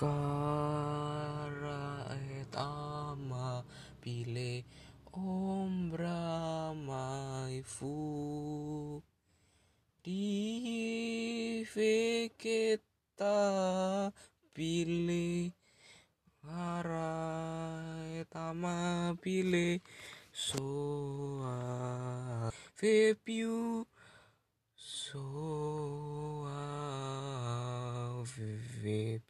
Cara etama pile ombra mai fu di veketa pile Cara etama pile soa. Fepiu soa ve